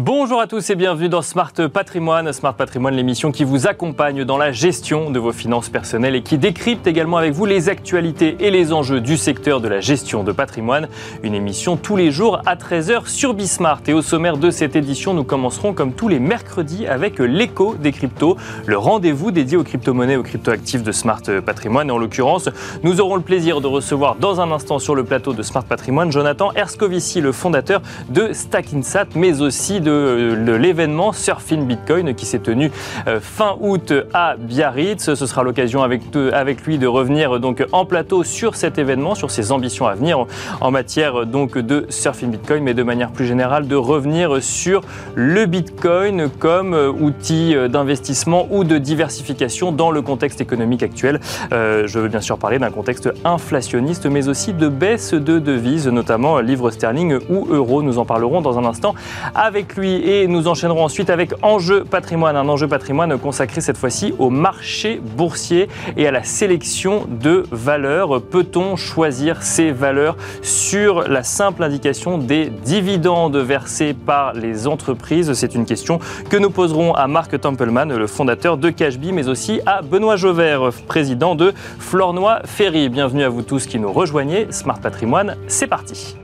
Bonjour à tous et bienvenue dans Smart Patrimoine. Smart Patrimoine, l'émission qui vous accompagne dans la gestion de vos finances personnelles et qui décrypte également avec vous les actualités et les enjeux du secteur de la gestion de patrimoine. Une émission tous les jours à 13h sur Bismart. Et au sommaire de cette édition, nous commencerons comme tous les mercredis avec l'écho des cryptos, le rendez-vous dédié aux crypto-monnaies, aux crypto-actifs de Smart Patrimoine. Et en l'occurrence, nous aurons le plaisir de recevoir dans un instant sur le plateau de Smart Patrimoine Jonathan Erskovici, le fondateur de Stackinsat, mais aussi de de, l'événement Surfing Bitcoin qui s'est tenu euh, fin août à Biarritz. Ce sera l'occasion avec, avec lui de revenir donc en plateau sur cet événement, sur ses ambitions à venir en matière donc de Surfing Bitcoin, mais de manière plus générale de revenir sur le Bitcoin comme euh, outil euh, d'investissement ou de diversification dans le contexte économique actuel. je veux bien sûr parler d'un contexte inflationniste, mais aussi de baisse de devises, notamment livre sterling ou euro. Nous en parlerons dans un instant avec et nous enchaînerons ensuite avec Enjeu patrimoine, un enjeu patrimoine consacré cette fois-ci au marché boursier et à la sélection de valeurs. Peut-on choisir ces valeurs sur la simple indication des dividendes versés par les entreprises? C'est une question que nous poserons à Marc Templeman, le fondateur de Cashby, mais aussi à Benoît Jauvert, président de Flornois Ferry. Bienvenue à vous tous qui nous rejoignez. Smart Patrimoine, c'est parti.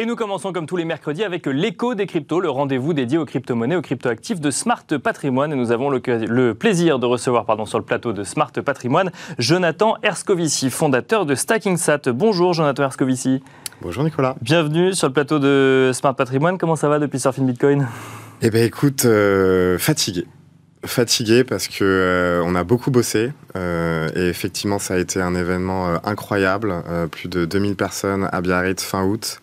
Et nous commençons comme tous les mercredis avec l'écho des cryptos, le rendez-vous dédié aux crypto-monnaies, aux crypto-actifs de Smart Patrimoine. Et nous avons le, plaisir de recevoir pardon, sur le plateau de Smart Patrimoine Jonathan Erskovici, fondateur de StackingSat. Bonjour Jonathan Erskovici. Bonjour Nicolas. Bienvenue sur le plateau de Smart Patrimoine. Comment ça va depuis Surfing Bitcoin? Eh bien écoute, euh, fatigué fatigué parce que euh, on a beaucoup bossé euh, et effectivement ça a été un événement incroyable, plus de 2000 personnes à Biarritz fin août.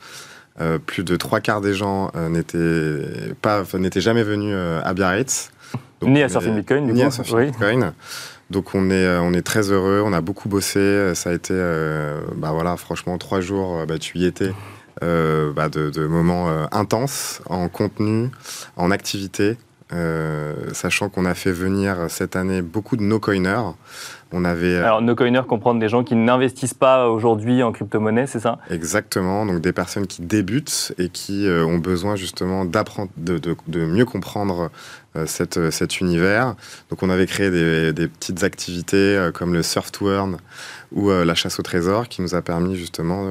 Euh, plus de trois quarts des gens euh, n'étaient pas, n'étaient jamais venus euh, à Biarritz. ni à Surfing Bitcoin, ni à Surfing Bitcoin. Donc on est, on est très heureux, on a beaucoup bossé. Ça a été, bah voilà, franchement, trois jours, bah, tu y étais. Bah, de, de, moments intenses en contenu, en activité, sachant qu'on a fait venir cette année beaucoup de no-coiners. On avait. Euh, Alors, no coiners comprendre des gens qui n'investissent pas aujourd'hui en crypto-monnaie, c'est ça? Exactement. Donc, des personnes qui débutent et qui euh, ont besoin justement d'apprendre, de, de, mieux comprendre euh, cette, cet univers. Donc, on avait créé des, des petites activités comme le Surf to Earn ou la chasse au trésor qui nous a permis justement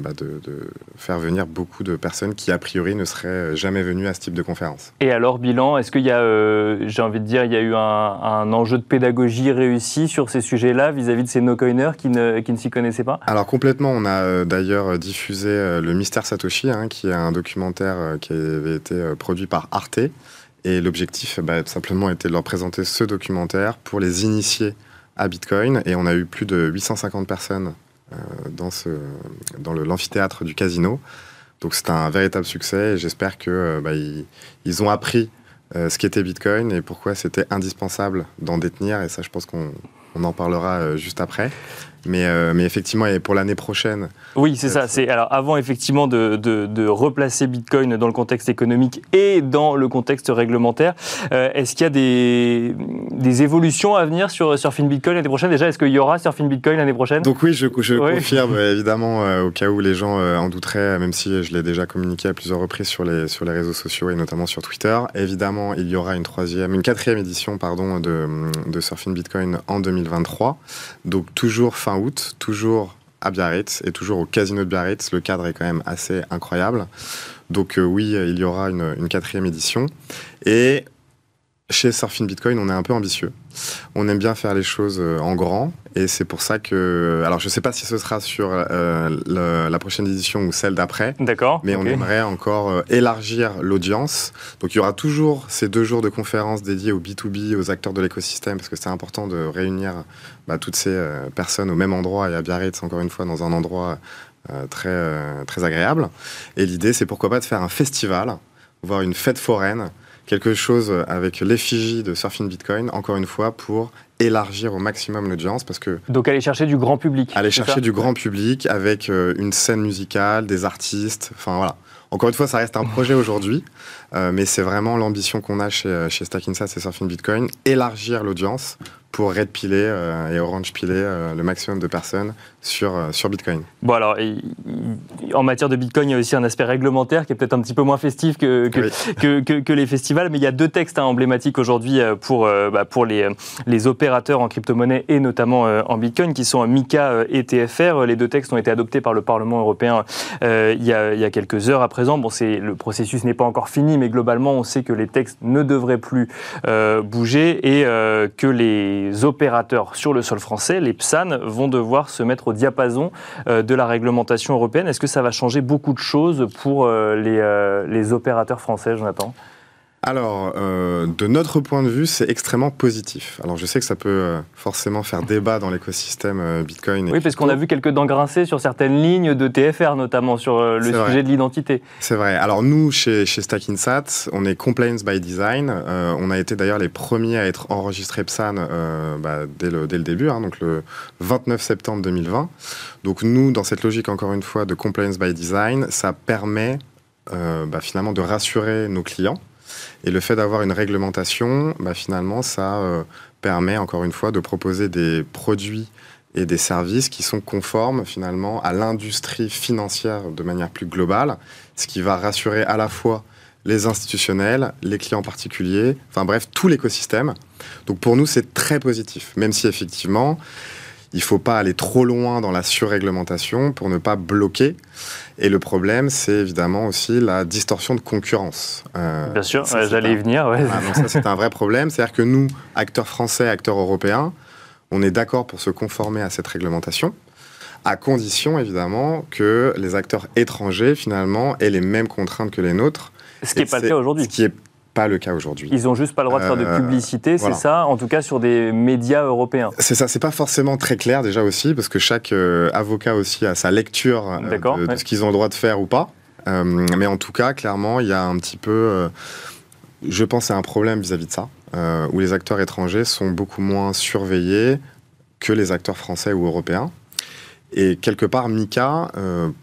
bah, de, de, faire venir beaucoup de personnes qui, a priori, ne seraient jamais venues à ce type de conférence. Et alors, bilan, est-ce qu'il y a, j'ai envie de dire, il y a eu un, un enjeu de pédagogie réussi sur ces sujets-là vis-à-vis de ces no-coiners qui ne, qui ne s'y connaissaient pas? Alors complètement, on a euh, d'ailleurs diffusé euh, Le Mystère Satoshi, hein, qui est un documentaire euh, qui avait été produit par Arte. Et l'objectif, bah, simplement, était de leur présenter ce documentaire pour les initier à Bitcoin. Et on a eu plus de 850 personnes dans, ce, dans l'amphithéâtre du casino. Donc c'est un véritable succès et j'espère que bah, ils, ont appris ce qu'était Bitcoin et pourquoi c'était indispensable d'en détenir. Et ça, je pense qu'on on en parlera euh, juste après. Mais, euh, mais effectivement, et pour l'année prochaine. Oui, c'est ça. C'est alors avant effectivement de, de, replacer Bitcoin dans le contexte économique et dans le contexte réglementaire. Euh, est-ce qu'il y a des, des, évolutions à venir sur Surfing Bitcoin l'année prochaine? Déjà, est-ce qu'il y aura Surfing Bitcoin l'année prochaine? Donc oui, je, je confirme évidemment au cas où les gens en douteraient, même si je l'ai déjà communiqué à plusieurs reprises sur les sur les réseaux sociaux et notamment sur Twitter. Évidemment, il y aura une troisième, une quatrième édition pardon de, de Surfing Bitcoin en 2023. Donc toujours fin août, toujours à Biarritz et toujours au casino de Biarritz. Le cadre est quand même assez incroyable. Donc euh, oui, il y aura une, une, quatrième édition. Et chez Surfing Bitcoin, on est un peu ambitieux. On aime bien faire les choses euh, en grand. Et c'est pour ça que. Alors, je ne sais pas si ce sera sur euh, la prochaine édition ou celle d'après. D'accord. Mais on aimerait encore euh, élargir l'audience. Donc, il y aura toujours ces deux jours de conférences dédiés au B2B, aux acteurs de l'écosystème, parce que c'est important de réunir bah, toutes ces personnes au même endroit et à Biarritz, encore une fois, dans un endroit très, très agréable. Et l'idée, c'est pourquoi pas de faire un festival, voire une fête foraine quelque chose avec l'effigie de Surfing Bitcoin, encore une fois, pour élargir au maximum l'audience parce que donc aller chercher du grand public aller chercher du grand public avec euh, une scène musicale des artistes enfin voilà. Encore une fois ça reste un projet aujourd'hui euh, mais c'est vraiment l'ambition qu'on a chez, euh, chez Stackinsat et Surfing Bitcoin élargir l'audience pour red piler et orange piler le maximum de personnes sur, sur Bitcoin. Bon alors, en matière de Bitcoin, il y a aussi un aspect réglementaire qui est peut-être un petit peu moins festif que, que, que, les festivals, mais il y a deux textes hein, emblématiques aujourd'hui pour, bah, pour les, les opérateurs en crypto-monnaie et notamment en Bitcoin qui sont MICA et TFR. Les deux textes ont été adoptés par le Parlement européen il, y a, il y a quelques heures à présent. Bon, le processus n'est pas encore fini, mais globalement, on sait que les textes ne devraient plus euh, bouger et euh, que les opérateurs sur le sol français, les PSAN, vont devoir se mettre au diapason euh, de la réglementation européenne. Est-ce que ça va changer beaucoup de choses pour les, les opérateurs français, Jonathan? Alors, euh, de notre point de vue, c'est extrêmement positif. Alors, je sais que ça peut euh, forcément faire débat dans l'écosystème euh, Bitcoin. oui, parce qu'on a vu quelques dents grincées sur certaines lignes de TFR, notamment sur le sujet de l'identité. C'est vrai. Alors, nous, chez, chez Stackinsat, on est compliance by design. on a été d'ailleurs les premiers à être enregistrés PSAN bah, dès, le, dès, le, début, hein, donc le 29 septembre 2020. Donc, nous, dans cette logique, encore une fois, de compliance by design, ça permet bah, finalement de rassurer nos clients et le fait d'avoir une réglementation, bah, finalement, ça euh, permet encore une fois de proposer des produits et des services qui sont conformes finalement à l'industrie financière de manière plus globale, ce qui va rassurer à la fois les institutionnels, les clients particuliers, enfin bref, tout l'écosystème. Donc pour nous, c'est très positif, même si effectivement, il ne faut pas aller trop loin dans la surréglementation pour ne pas bloquer. Et le problème, c'est évidemment aussi la distorsion de concurrence. Euh, Bien sûr, j'allais y venir. Ouais. donc ça, c'est un vrai problème. C'est-à-dire que nous, acteurs français, acteurs européens, on est d'accord pour se conformer à cette réglementation, à condition évidemment que les acteurs étrangers, finalement, aient les mêmes contraintes que les nôtres. Ce qui n'est pas le cas aujourd'hui. Ce qui est pas le cas aujourd'hui. Ils ont juste pas le droit de faire de euh, publicité, c'est ça En tout cas sur des médias européens. C'est ça, c'est pas forcément très clair déjà aussi, parce que chaque euh, avocat aussi a sa lecture euh, de, ce qu'ils ont le droit de faire ou pas. mais en tout cas, clairement, il y a un petit peu, je pense, à un problème vis-à-vis de ça, où les acteurs étrangers sont beaucoup moins surveillés que les acteurs français ou européens. Et quelque part, Mika,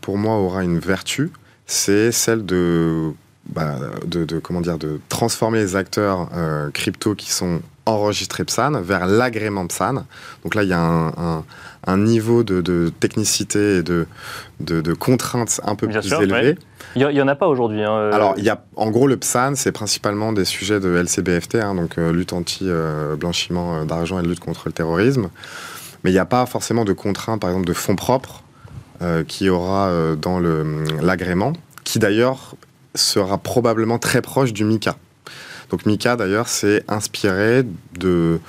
pour moi, aura une vertu, c'est celle de bah, de, comment dire, de transformer les acteurs euh, crypto qui sont enregistrés PSAN vers l'agrément PSAN. Donc là, il y a un, niveau de, technicité et de, de, contraintes un peu plus élevé. Il n'y en a pas aujourd'hui. Hein, euh. Alors, il y a, en gros, le PSAN, c'est principalement des sujets de LCBFT, hein, donc euh, lutte anti-blanchiment d'argent et lutte contre le terrorisme. Mais il n'y a pas forcément de contraintes, par exemple, de fonds propres qui aura dans l'agrément, qui d'ailleurs sera probablement très proche du Mika. Donc Mika, d'ailleurs, s'est inspiré de,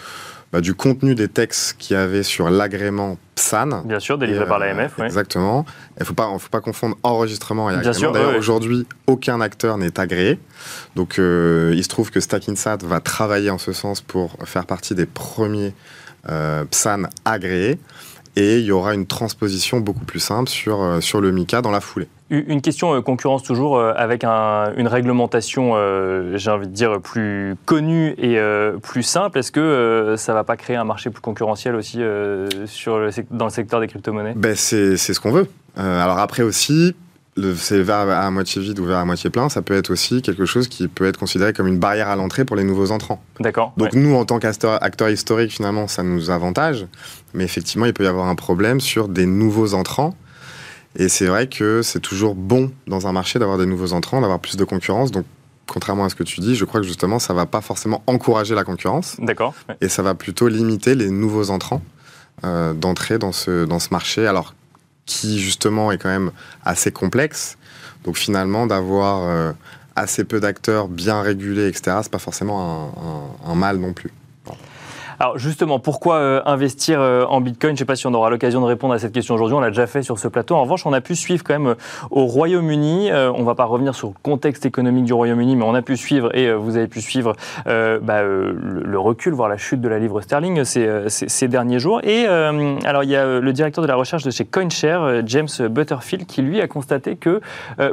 bah, du contenu des textes qu'il y avait sur l'agrément PSAN. Bien sûr, délivré par l'AMF. Oui. Exactement. Il ne faut pas, faut pas confondre enregistrement et agrément. D'ailleurs, aujourd'hui, aucun acteur n'est agréé. Donc, euh, il se trouve que Stackinsat va travailler en ce sens pour faire partie des premiers euh, PSAN agréés. Et il y aura une transposition beaucoup plus simple sur, euh, sur le Mika dans la foulée. Une question euh, concurrence toujours euh, avec une réglementation, euh, j'ai envie de dire, plus connue et plus simple. Est-ce que ça ne va pas créer un marché plus concurrentiel aussi sur dans le secteur des crypto-monnaies? Ben C'est ce qu'on veut. alors après aussi, c'est verre à moitié vide ou verre à moitié plein, ça peut être aussi quelque chose qui peut être considéré comme une barrière à l'entrée pour les nouveaux entrants. D'accord. Donc nous, en tant qu'acteurs historiques, finalement, ça nous avantage, mais effectivement, il peut y avoir un problème sur des nouveaux entrants et c'est vrai que c'est toujours bon dans un marché d'avoir des nouveaux entrants, d'avoir plus de concurrence. Donc, contrairement à ce que tu dis, je crois que justement, ça va pas forcément encourager la concurrence. D'accord. Et ça va plutôt limiter les nouveaux entrants euh, d'entrer dans ce, dans ce marché, alors qui justement est quand même assez complexe. Donc finalement, d'avoir euh, assez peu d'acteurs bien régulés, etc., c'est pas forcément un mal non plus. Alors justement, pourquoi euh, investir euh, en Bitcoin? Je ne sais pas si on aura l'occasion de répondre à cette question aujourd'hui, on l'a déjà fait sur ce plateau. En revanche, on a pu suivre quand même euh, au Royaume-Uni, on ne va pas revenir sur le contexte économique du Royaume-Uni, mais on a pu suivre, et vous avez pu suivre bah, le, recul, voire la chute de la livre sterling ces, ces, derniers jours. Et alors il y a le directeur de la recherche de chez CoinShare, James Butterfield, qui lui a constaté que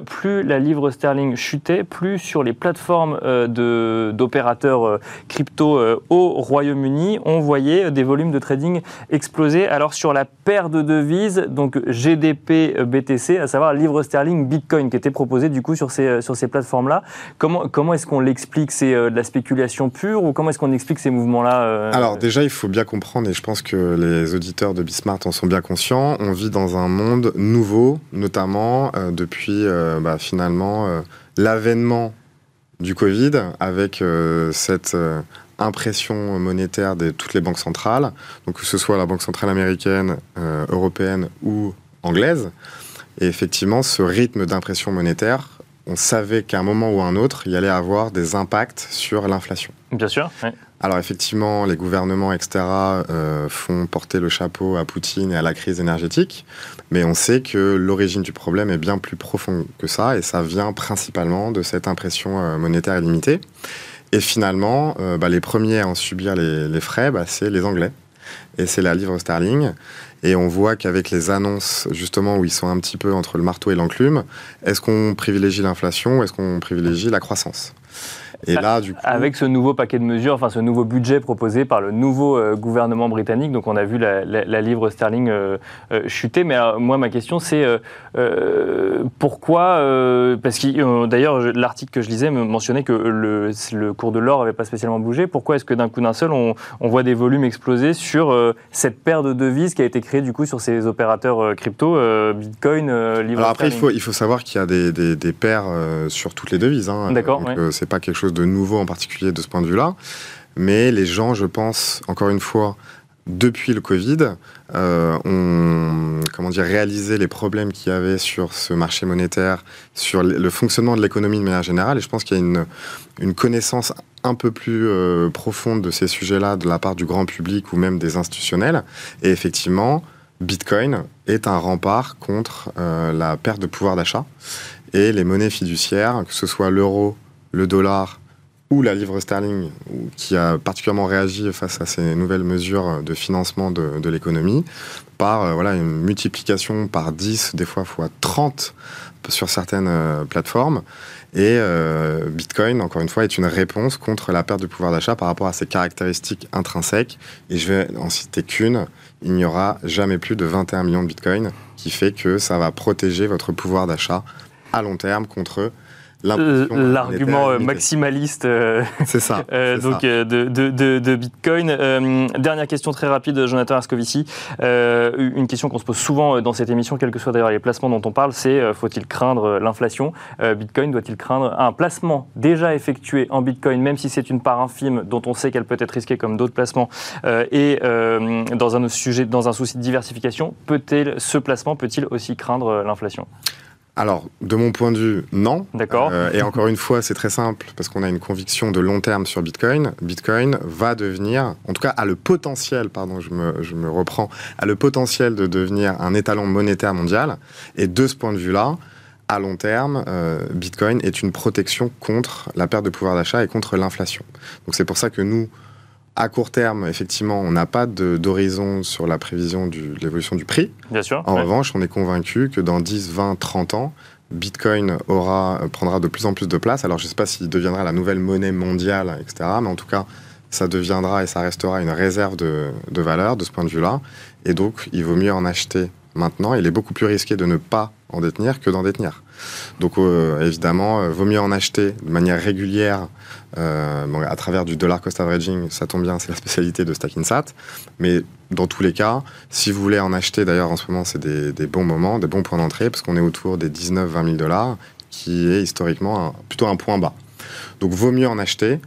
plus la livre sterling chutait, plus sur les plateformes d'opérateurs crypto au Royaume-Uni, On voyait des volumes de trading exploser. Alors sur la paire de devises, donc GDP BTC, à savoir livre sterling Bitcoin, qui était proposé du coup sur ces, sur ces plateformes-là. Comment, comment est-ce qu'on l'explique? C'est de la spéculation pure ou comment est-ce qu'on explique ces mouvements-là Alors déjà, il faut bien comprendre, et je pense que les auditeurs de Bismart en sont bien conscients, on vit dans un monde nouveau, notamment depuis bah, finalement l'avènement du Covid avec euh, cette euh, impression monétaire de toutes les banques centrales, donc que ce soit la Banque centrale américaine, euh, européenne ou anglaise. Et effectivement, ce rythme d'impression monétaire, on savait qu'à un moment ou à un autre, il y allait avoir des impacts sur l'inflation. Bien sûr. Alors effectivement, les gouvernements, etc., euh, font porter le chapeau à Poutine et à la crise énergétique, mais on sait que l'origine du problème est bien plus profonde que ça, et ça vient principalement de cette impression euh, monétaire illimitée. Et finalement, euh, bah, les premiers à en subir les, frais, bah, c'est les Anglais, et c'est la livre sterling. Et on voit qu'avec les annonces, justement, où ils sont un petit peu entre le marteau et l'enclume, est-ce qu'on privilégie l'inflation ou est-ce qu'on privilégie la croissance? Et là, du coup... Avec ce nouveau paquet de mesures, enfin ce nouveau budget proposé par le nouveau euh, gouvernement britannique, donc on a vu la, livre sterling euh, euh, chuter, mais moi ma question c'est pourquoi, parce que d'ailleurs l'article que je lisais mentionnait que le, le cours de l'or n'avait pas spécialement bougé, pourquoi est-ce que d'un coup d'un seul on, on, voit des volumes exploser sur cette paire de devises qui a été créée du coup sur ces opérateurs crypto, Bitcoin, livre Alors après il faut, il faut saires qu'il y a des, des, des paires sur toutes les devises. Hein, D'accord. c'est pas quelque chose de nouveau en particulier de ce point de vue-là. Mais les gens, je pense, encore une fois, depuis le Covid, euh, ont comment dire, réalisé les problèmes qu'il y avait sur ce marché monétaire, sur le fonctionnement de l'économie de manière générale. Et je pense qu'il y a une, une, connaissance un peu plus euh, profonde de ces sujets-là de la part du grand public ou même des institutionnels. Et effectivement, Bitcoin est un rempart contre euh, la perte de pouvoir d'achat. Et les monnaies fiduciaires, que ce soit l'euro, le dollar ou la livre sterling, qui a particulièrement réagi face à ces nouvelles mesures de financement de, l'économie, par euh, voilà, une multiplication par 10, des fois fois 30 sur certaines euh, plateformes. Et euh, Bitcoin, encore une fois, est une réponse contre la perte de pouvoir d'achat par rapport à ses caractéristiques intrinsèques. Et je vais en citer qu'une. Il n'y aura jamais plus de 21 millions de Bitcoin, qui fait que ça va protéger votre pouvoir d'achat à long terme contre L'argument euh, maximaliste euh, ça, euh, donc De, de, de, Bitcoin. dernière question très rapide, Jonathan Ascovici. une question qu'on se pose souvent dans cette émission, quels que soient d'ailleurs les placements dont on parle, c'est faut-il craindre l'inflation? Bitcoin doit-il craindre un placement déjà effectué en Bitcoin, même si c'est une part infime dont on sait qu'elle peut être risquée comme d'autres placements, et dans un sujet, dans un souci de diversification, peut-il ce placement peut-il aussi craindre l'inflation? Alors, de mon point de vue, non. D'accord. Euh, et encore une fois, c'est très simple, parce qu'on a une conviction de long terme sur Bitcoin. Bitcoin va devenir, en tout cas, a le potentiel, pardon, je me, je me reprends, a le potentiel de devenir un étalon monétaire mondial. Et de ce point de vue-là, à long terme, euh, Bitcoin est une protection contre la perte de pouvoir d'achat et contre l'inflation. Donc c'est pour ça que nous, à court terme, effectivement, on n'a pas d'horizon sur la prévision de l'évolution du prix. Bien sûr. En revanche, on est convaincu que dans 10, 20, 30 ans, Bitcoin aura, prendra de plus en plus de place. Alors, je ne sais pas s'il deviendra la nouvelle monnaie mondiale, etc. Mais en tout cas, ça deviendra et ça restera une réserve de, de valeur de ce point de vue-là. Et donc, il vaut mieux en acheter maintenant. Il est beaucoup plus risqué de ne pas en détenir que d'en détenir. Donc, euh, évidemment, euh, vaut mieux en acheter de manière régulière euh, à travers du dollar cost averaging, ça tombe bien, c'est la spécialité de Stackinsat. Mais dans tous les cas, si vous voulez en acheter, d'ailleurs en ce moment c'est des, bons moments, des bons points d'entrée, parce qu'on est autour des 19-20 000 dollars, qui est historiquement plutôt un point bas. Donc vaut mieux en acheter,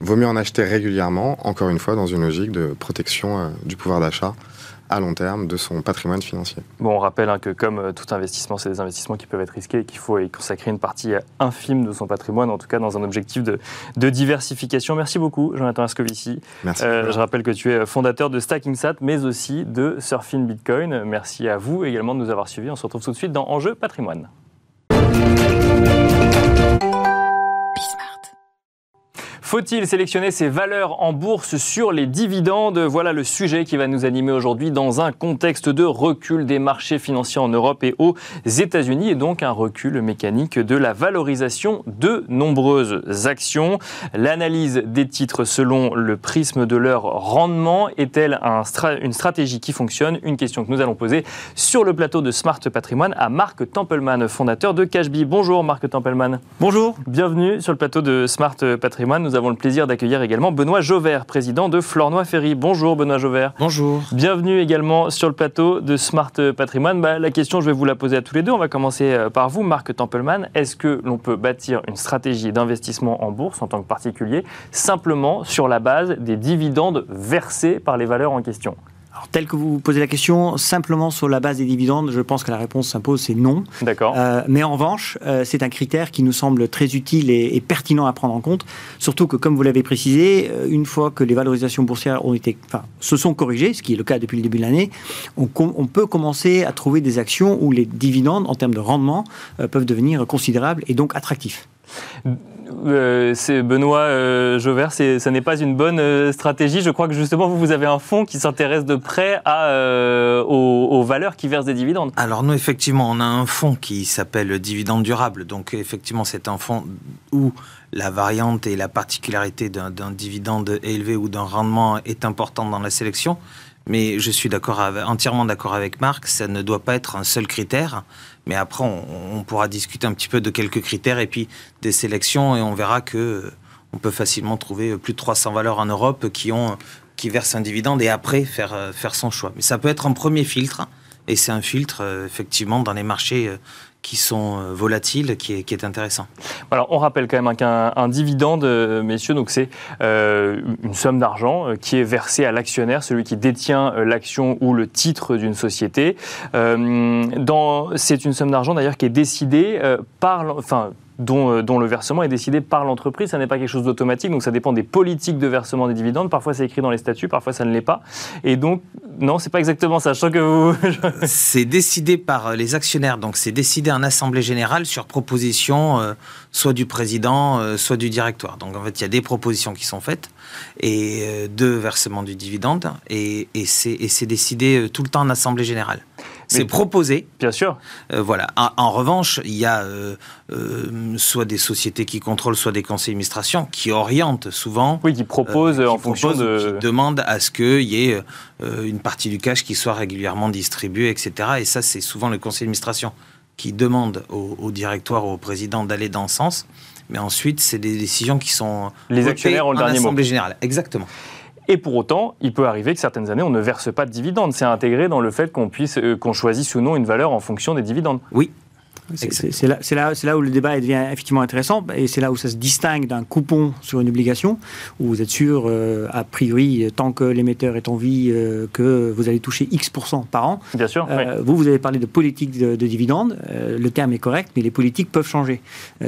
vaut mieux en acheter régulièrement, encore une fois dans une logique de protection du pouvoir d'achat à long terme de son patrimoine financier. Bon, on rappelle hein, que comme euh, tout investissement, c'est des investissements qui peuvent être risqués et qu'il faut y consacrer une partie euh, infime de son patrimoine, en tout cas dans un objectif de, diversification. Merci beaucoup, Jonathan Ascovici. Merci. Euh, je rappelle que tu es fondateur de StackingSat, mais aussi de Surfing Bitcoin. Merci à vous également de nous avoir suivis. On se retrouve tout de suite dans Enjeu patrimoine. Faut-il sélectionner ces valeurs en bourse sur les dividendes? Voilà le sujet qui va nous animer aujourd'hui dans un contexte de recul des marchés financiers en Europe et aux États-Unis et donc un recul mécanique de la valorisation de nombreuses actions. L'analyse des titres selon le prisme de leur rendement est-elle une stratégie qui fonctionne? Une question que nous allons poser sur le plateau de Smart Patrimoine à Marc Templeman, fondateur de Cashbee. Bonjour Marc Templeman. Bonjour. Bienvenue sur le plateau de Smart Patrimoine. Nous avons le plaisir d'accueillir également Benoît Jauvert, président de Flornois Ferry. Bonjour Benoît Jauvert. Bonjour. Bienvenue également sur le plateau de Smart Patrimoine. Bah, la question, je vais vous la poser à tous les deux. On va commencer euh, par vous, Marc Templeman. Est-ce que l'on peut bâtir une stratégie d'investissement en bourse en tant que particulier simplement sur la base des dividendes versés par les valeurs en question? Alors, tel que vous posez la question, simplement sur la base des dividendes, je pense que la réponse s'impose, c'est non. D'accord. Euh, mais en revanche, euh, c'est un critère qui nous semble très utile et, pertinent à prendre en compte. Surtout que, comme vous l'avez précisé, euh, une fois que les valorisations boursières ont été, enfin, se sont corrigées, ce qui est le cas depuis le début de l'année, on, on, peut commencer à trouver des actions où les dividendes, en termes de rendement, peuvent devenir considérables et donc attractifs. Euh, Benoît euh, Jauvert, ça n'est pas une bonne euh, stratégie. Je crois que justement, vous, vous avez un fonds qui s'intéresse de près euh, aux, valeurs qui versent des dividendes. Alors nous, effectivement, on a un fonds qui s'appelle Dividende Durable. Donc effectivement, c'est un fonds où la variante et la particularité d'un dividende élevé ou d'un rendement est importante dans la sélection. Mais je suis entièrement d'accord avec Marc, ça ne doit pas être un seul critère. Mais après, on, pourra discuter un petit peu de quelques critères et puis des sélections et on verra que on peut facilement trouver plus de 300 valeurs en Europe qui ont qui versent un dividende et après faire faire son choix. Mais ça peut être un premier filtre et c'est un filtre effectivement dans les marchés qui sont euh, volatiles, qui est, intéressant. Alors, on rappelle quand même qu'un dividende, euh, messieurs, donc c'est euh, une somme d'argent qui est versée à l'actionnaire, celui qui détient l'action ou le titre d'une société. c'est une somme d'argent d'ailleurs qui est décidée par, euh, dont, le versement est décidé par l'entreprise. Ça n'est pas quelque chose d'automatique, donc ça dépend des politiques de versement des dividendes. Parfois c'est écrit dans les statuts, parfois ça ne l'est pas. Et donc, non, c'est pas exactement ça. Je sens que vous. c'est décidé par les actionnaires, donc c'est décidé en assemblée générale sur proposition euh, soit du président, euh, soit du directoire. Donc en fait, il y a des propositions qui sont faites et de versement du dividende et c'est décidé tout le temps en assemblée générale. C'est proposé. Bien sûr. Euh, voilà. En, revanche, il y a euh, euh, soit des sociétés qui contrôlent, soit des conseils d'administration qui orientent souvent. Oui, qui proposent en fonction de. Qui demandent à ce qu'il y ait une partie du cash qui soit régulièrement distribuée, etc. Et ça, c'est souvent le conseil d'administration qui demande au, directoire ou au président d'aller dans ce sens. Mais ensuite, c'est des décisions qui sont. Les actionnaires ont le dernier mot. générale. Exactement. Et pour autant, il peut arriver que certaines années, on ne verse pas de dividendes. C'est intégré dans le fait qu'on puisse, euh, qu'on choisisse ou non une valeur en fonction des dividendes. Oui, c'est là, là, là, où le débat devient effectivement intéressant et c'est là où ça se distingue d'un coupon sur une obligation où vous êtes sûr, euh, a priori, tant que l'émetteur est en vie, euh, que vous allez toucher X% par an. Bien sûr. Euh, vous, vous avez parlé de politique de, dividendes. le terme est correct, mais les politiques peuvent changer.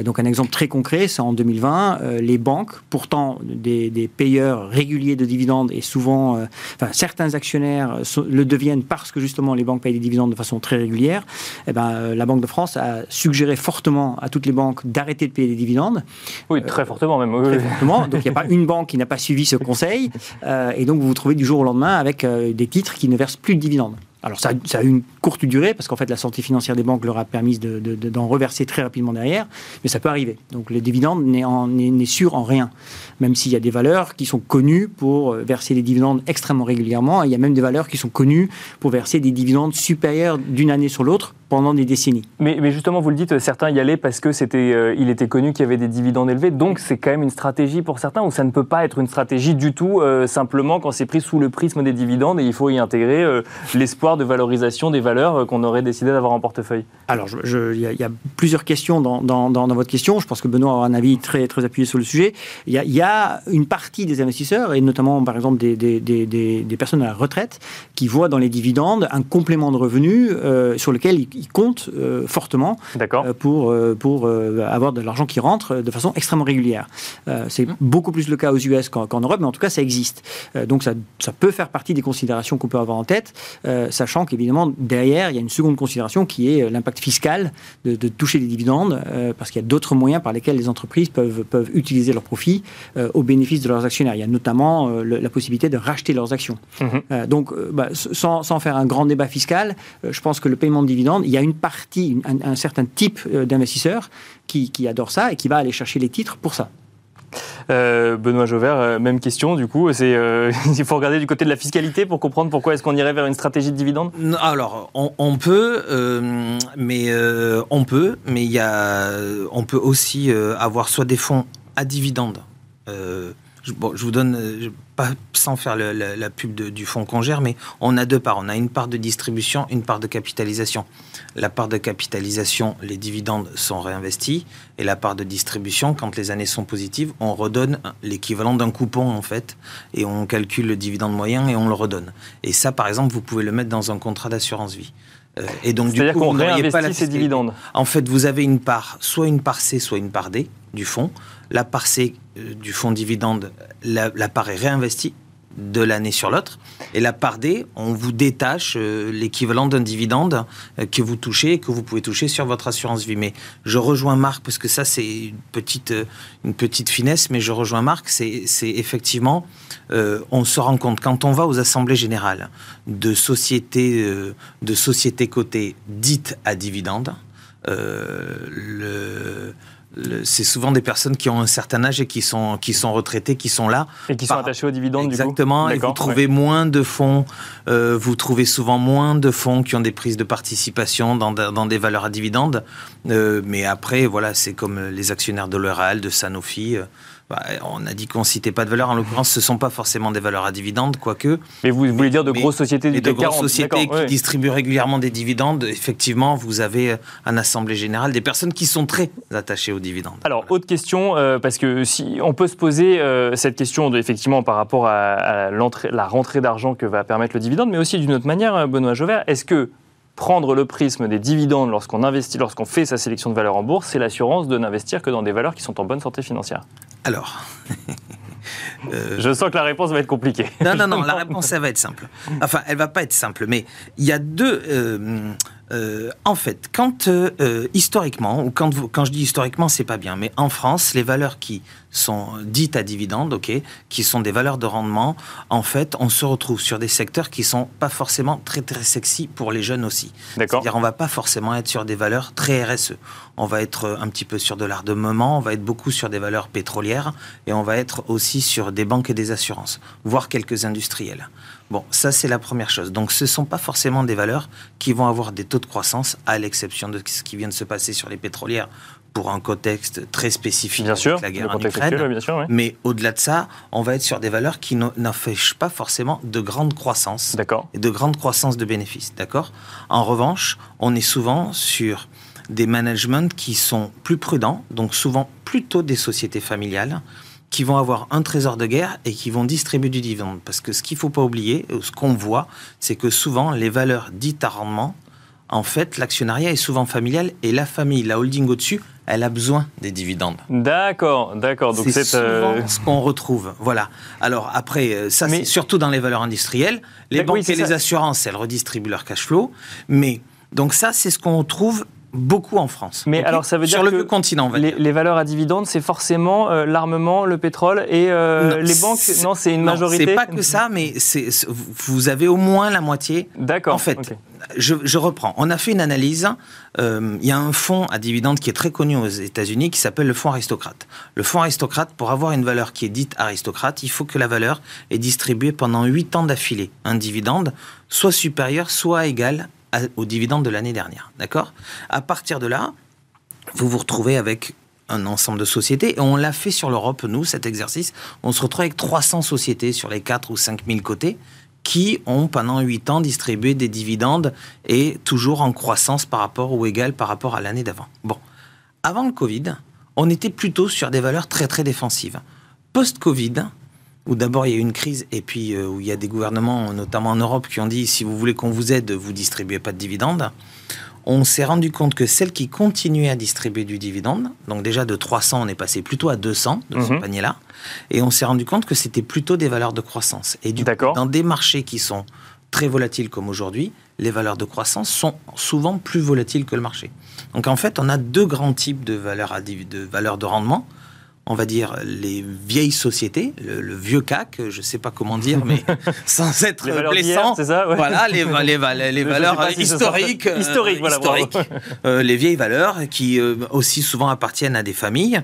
donc un exemple très concret, c'est en 2020, les banques, pourtant des, des, payeurs réguliers de dividendes et souvent, enfin, certains actionnaires le deviennent parce que justement les banques payent des dividendes de façon très régulière. Et eh ben, la Banque de France a suggéré fortement à toutes les banques d'arrêter de payer des dividendes. Oui, très fortement même. Très fortement. Donc il n'y a pas une banque qui n'a pas suivi ce conseil. Euh, et donc vous vous trouvez du jour au lendemain avec euh, des titres qui ne versent plus de dividendes. Alors ça, a eu une courte durée parce qu'en fait la santé financière des banques leur a permis d'en de, reverser très rapidement derrière, mais ça peut arriver. Donc les dividendes n'est sûr en rien, même s'il y a des valeurs qui sont connues pour euh, verser des dividendes extrêmement régulièrement, et il y a même des valeurs qui sont connues pour verser des dividendes supérieurs d'une année sur l'autre pendant des décennies. Mais, mais, justement, vous le dites, certains y allaient parce que c'était, euh, il était connu qu'il y avait des dividendes élevés. Donc, c'est quand même une stratégie pour certains, ou ça ne peut pas être une stratégie du tout euh, simplement quand c'est pris sous le prisme des dividendes et il faut y intégrer l'espoir de valorisation des valeurs euh, qu'on aurait décidé d'avoir en portefeuille Alors, il y, a plusieurs questions dans, dans, votre question. Je pense que Benoît a un avis très, très appuyé sur le sujet. Il y, a, une partie des investisseurs, et notamment par exemple des, des, des, des, personnes à la retraite, qui voient dans les dividendes un complément de revenus euh, sur lequel ils, ils comptent fortement pour, pour avoir de l'argent qui rentre de façon extrêmement régulière. c'est mmh. beaucoup plus le cas aux US qu'en Europe, mais en tout cas, ça existe. donc, ça, ça, peut faire partie des considérations qu'on peut avoir en tête, sachant qu'évidemment, derrière, il y a une seconde considération qui est l'impact fiscal de, de, toucher des dividendes, parce qu'il y a d'autres moyens par lesquels les entreprises peuvent, peuvent utiliser leurs profits au bénéfice de leurs actionnaires. Il y a notamment la possibilité de racheter leurs actions. Mmh. donc, bah, sans, sans, faire un grand débat fiscal, je pense que le paiement de dividendes, il y a une partie, un, certain type d'investisseurs qui, qui adore ça et qui va aller chercher les titres pour ça. Euh, Benoît Jauvert, euh, même question du coup. C'est, euh, il faut regarder du côté de la fiscalité pour comprendre pourquoi est-ce qu'on irait vers une stratégie de dividende? Alors, on, peut, mais on peut, mais il y a, on peut aussi avoir soit des fonds à dividendes. Je, je, vous donne, pas sans faire la, pub du fonds qu'on gère, mais on a deux parts. On a une part de distribution, une part de capitalisation. La part de capitalisation, les dividendes sont réinvestis, et la part de distribution, quand les années sont positives, on redonne l'équivalent d'un coupon en fait, et on calcule le dividende moyen et on le redonne. Et ça, par exemple, vous pouvez le mettre dans un contrat d'assurance vie. Euh, et donc, C'est-à-dire qu'on réinvestit pas ces dividendes. En fait, vous avez une part, soit une part C, soit une part D du fonds. La part C euh, du fonds dividende, la, part est réinvestie de l'année sur l'autre. Et la part D, on vous détache euh, l'équivalent d'un dividende euh, que vous touchez et que vous pouvez toucher sur votre assurance vie. Mais je rejoins Marc, parce que ça, c'est une petite, une petite finesse, mais je rejoins Marc, c'est effectivement, on se rend compte, quand on va aux assemblées générales de sociétés, de sociétés cotées dites à dividende, le c'est souvent des personnes qui ont un certain âge et qui sont, qui sont retraitées, qui sont là. Et qui sont attachées aux dividendes, Exactement. Du coup. et vous trouvez moins de fonds, euh, vous trouvez souvent moins de fonds qui ont des prises de participation dans, dans des valeurs à dividendes. Euh, mais après, voilà, c'est comme les actionnaires de L'Oréal, de Sanofi. Euh, bah, on a dit qu'on citait pas de valeurs. En l'occurrence, ce sont pas forcément des valeurs à dividendes, quoique. Mais vous voulez dire de grosses sociétés du De grosses sociétés qui distribuent régulièrement des dividendes. Effectivement, vous avez un assemblée générale des personnes qui sont très attachées aux dividendes. Alors, autre question, euh, parce que si on peut se poser euh, cette question de, effectivement par rapport à, à la rentrée d'argent que va permettre le dividende, mais aussi d'une autre manière, euh, Benoît Jauvert, est-ce que prendre le prisme des dividendes lorsqu'on investit, lorsqu'on fait sa sélection de valeurs en bourse, c'est l'assurance de n'investir que dans des valeurs qui sont en bonne santé financière alors. Euh, Je sens que la réponse va être compliquée. Non, non, non, la réponse, ça va être simple. Enfin, elle va pas être simple, mais il y a deux. Euh, euh, en fait, quand historiquement, ou quand, vous, quand je dis historiquement, c'est pas bien, mais en France, les valeurs qui sont dites à dividendes, ok, qui sont des valeurs de rendement, en fait, on se retrouve sur des secteurs qui sont pas forcément très très sexy pour les jeunes aussi. C'est-à-dire, on va pas forcément être sur des valeurs très RSE. On va être un petit peu sur de l'armement, on va être beaucoup sur des valeurs pétrolières et on va être aussi sur des banques et des assurances, voire quelques industriels. Bon, ça c'est la première chose. Donc ce ne sont pas forcément des valeurs qui vont avoir des taux de croissance, à l'exception de ce qui vient de se passer sur les pétrolières pour un contexte très spécifique bien sûr, la guerre en Ukraine. bien sûr, Mais au-delà de ça, on va être sur des valeurs qui n'affichent pas forcément de grande croissance et de grande croissance de bénéfices. D'accord? En revanche, on est souvent sur des managements qui sont plus prudents, donc souvent plutôt des sociétés familiales, qui vont avoir un trésor de guerre et qui vont distribuer du dividende. Parce que ce qu'il ne faut pas oublier, ce qu'on voit, c'est que souvent les valeurs dites à rendement, en fait, l'actionnariat est souvent familial et la famille, la holding au-dessus, elle a besoin des dividendes. D'accord, d'accord. Donc c'est souvent euh, ce qu'on retrouve. Voilà. Alors après, euh, ça c'est surtout dans les valeurs industrielles. Les banques et les assurances, elles redistribuent leur cash flow. Mais donc ça, c'est ce qu'on trouve beaucoup en France. Mais alors ça veut dire sur le continent, les, valeurs à dividendes, c'est forcément euh, l'armement, le pétrole et euh, les banques. Non, c'est une non, majorité. C'est pas que ça, mais c'est vous avez au moins la moitié. D'accord. En fait, je, reprends. On a fait une analyse. Euh, il y a un fonds à dividendes qui est très connu aux États-Unis qui s'appelle le fonds aristocrate. Le fonds aristocrate, pour avoir une valeur qui est dite aristocrate, il faut que la valeur est distribuée pendant 8 ans d'affilée. Un dividende soit supérieur, soit égal aux dividendes de l'année dernière. D'accord? À partir de là, vous vous retrouvez avec un ensemble de sociétés. Et on l'a fait sur l'Europe, nous, cet exercice. On se retrouve avec 300 sociétés sur les 4 ou 5 000 côtés qui ont pendant 8 ans distribué des dividendes et toujours en croissance par rapport ou égal par rapport à l'année d'avant. Bon, avant le Covid, on était plutôt sur des valeurs très très défensives. Post-Covid, où d'abord il y a eu une crise et puis euh, où il y a des gouvernements, notamment en Europe, qui ont dit si vous voulez qu'on vous aide, vous distribuez pas de dividendes. on s'est rendu compte que celles qui continuaient à distribuer du dividende, donc déjà de 300, on est passé plutôt à 200 de ce Mhm. panier-là, et on s'est rendu compte que c'était plutôt des valeurs de croissance. Et du coup, dans des marchés qui sont très volatiles comme aujourd'hui, les valeurs de croissance sont souvent plus volatiles que le marché. Donc en fait, on a deux grands types de valeurs, à div- de, valeurs de rendement. On va dire les vieilles sociétés, le, le vieux CAC, je ne sais pas comment dire, mais sans être blessant. c'est ça ouais. Voilà, les, valeurs si historiques. euh, Historiques, voilà, historiques. Euh, les vieilles valeurs qui euh, aussi souvent appartiennent à des familles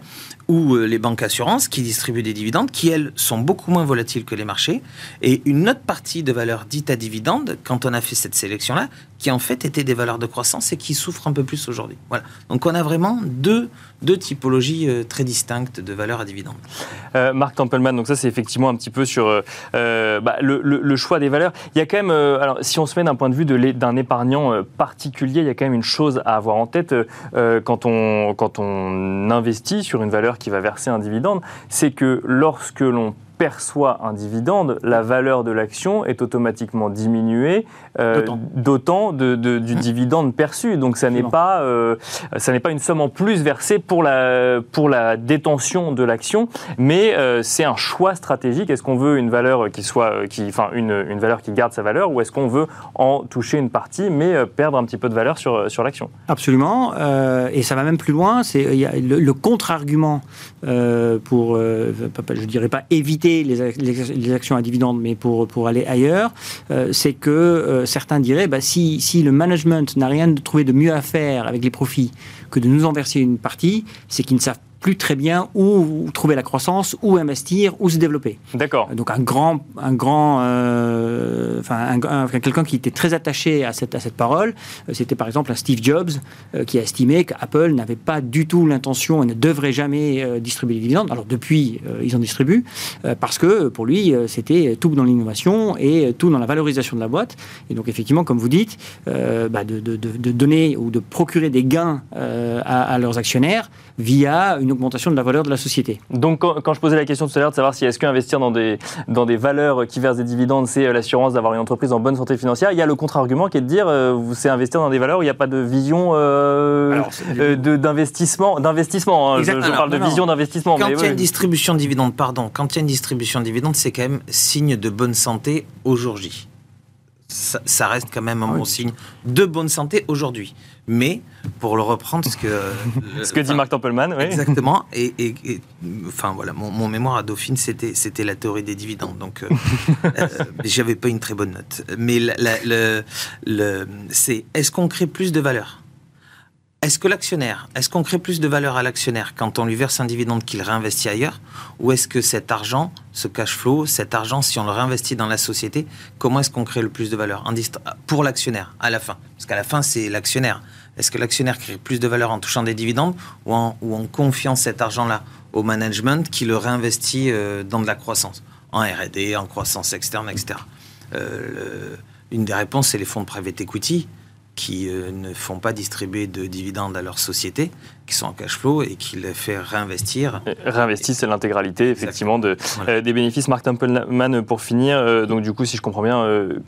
ou les banques assurances qui distribuent des dividendes qui, elles, sont beaucoup moins volatiles que les marchés. Et une autre partie de valeurs dites à dividendes, quand on a fait cette sélection-là, qui en fait étaient des valeurs de croissance et qui souffrent un peu plus aujourd'hui. Voilà. Donc on a vraiment deux, deux typologies euh, très distinctes de valeurs à dividendes. Euh, Marc Tempelman, donc ça c'est effectivement un petit peu sur euh, bah, le, choix des valeurs. Il y a quand même, alors si on se met d'un point de vue d'un épargnant particulier, il y a quand même une chose à avoir en tête quand, on, quand on investit sur une valeur qui va verser un dividende, c'est que lorsque l'on perçoit un dividende, la valeur de l'action est automatiquement diminuée euh, D'autant. d'autant de, de- du dividende perçu. Donc ça n'est pas, euh, ça n'est pas une somme en plus versée pour la, pour la détention de l'action, mais euh, c'est un choix stratégique. Est-ce qu'on veut une valeur qui soit, qui, enfin une, une valeur qui garde sa valeur, ou est-ce qu'on veut en toucher une partie, mais perdre un petit peu de valeur sur, sur l'action? Absolument, et ça va même plus loin. C'est le, le contre-argument euh, pour, euh, je dirais pas éviter les, ac- les- les actions à dividendes, mais pour pour aller ailleurs, euh, c'est que certains diraient, bah, si si le management n'a rien de trouvé de mieux à faire avec les profits que de nous en verser une partie, c'est qu'ils ne savent plus très bien où trouver la croissance, où investir, où se développer. D'accord. Donc un grand, un grand, euh, enfin un- un- quelqu'un qui était très attaché à cette à cette parole, euh, c'était par exemple un Steve Jobs euh, qui a estimé qu'Apple n'avait pas du tout l'intention et ne devrait jamais euh, distribuer des dividendes. Alors depuis, ils en distribuent parce que pour lui, c'était tout dans l'innovation et tout dans la valorisation de la boîte. Et donc effectivement, comme vous dites, euh, bah, de, de- de- de donner ou de procurer des gains à, à leurs actionnaires via une augmentation de la valeur de la société. Donc quand, quand je posais la question tout à l'heure de savoir si est-ce qu'investir dans des, dans des valeurs qui versent des dividendes, c'est euh, l'assurance d'avoir une entreprise en bonne santé financière, il y a le contre-argument qui est de dire euh, vous c'est investir dans des valeurs où il n'y a pas de vision euh, euh, d'investissement. D'investissement, hein. je, parle de Non, vision d'investissement. Quand il y a une distribution de dividendes, pardon, quand il y a une distribution de dividendes, c'est quand même signe de bonne santé aujourd'hui. Ça, ça reste quand même un Ah oui. bon signe de bonne santé aujourd'hui. Mais, pour le reprendre, ce que... Ce que dit Marc Tempelman, oui. Exactement. Et, et- et, enfin voilà, mon, mon mémoire à Dauphine, c'était c'était la théorie des dividendes. Donc, euh, euh, j'avais pas une très bonne note. Mais la- la- le, le- c'est est-ce qu'on crée plus de valeur? Est-ce que l'actionnaire, est-ce qu'on crée plus de valeur à l'actionnaire quand on lui verse un dividende qu'il réinvestit ailleurs, ou est-ce que cet argent, ce cash flow, cet argent, si on le réinvestit dans la société, comment est-ce qu'on crée le plus de valeur? Pour l'actionnaire à la fin Parce qu'à la fin, c'est l'actionnaire. Est-ce que l'actionnaire crée plus de valeur en touchant des dividendes ou en, ou en confiant cet argent-là au management qui le réinvestit euh, dans de la croissance, en R&D, en croissance externe, etc. Euh, une des réponses, c'est les fonds de private equity qui euh, ne font pas distribuer de dividendes à leur société, qui sont en cash flow et qui les fait réinvestir. Réinvestir, c'est l'intégralité, effectivement, de, Voilà. euh, des bénéfices. Marc Tempelman, pour finir, euh, donc du coup, si je comprends bien, euh,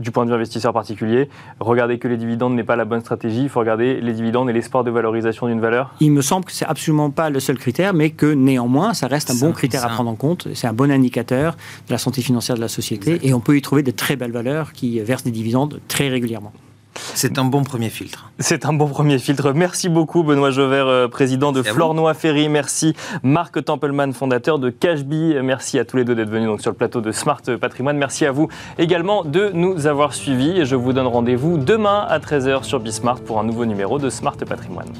du point de vue investisseur particulier, regarder que les dividendes n'est pas la bonne stratégie. Il faut regarder les dividendes et l'espoir de valorisation d'une valeur. Il me semble que c'est absolument pas le seul critère, mais que néanmoins, ça reste un bon critère à prendre en compte. C'est un bon indicateur de la santé financière de la société, et on peut y trouver de très belles valeurs qui versent des dividendes très régulièrement. C'est un bon premier filtre. C'est un bon premier filtre. Merci beaucoup, Benoît Jovert, euh, président de. Flornois Ferry. Merci, Marc Tempelman, fondateur de Cashbee. Merci à tous les deux d'être venus donc, sur le plateau de Smart Patrimoine. Merci à vous également de nous avoir suivis. Je vous donne rendez-vous demain à 13h sur Bismart pour un nouveau numéro de Smart Patrimoine.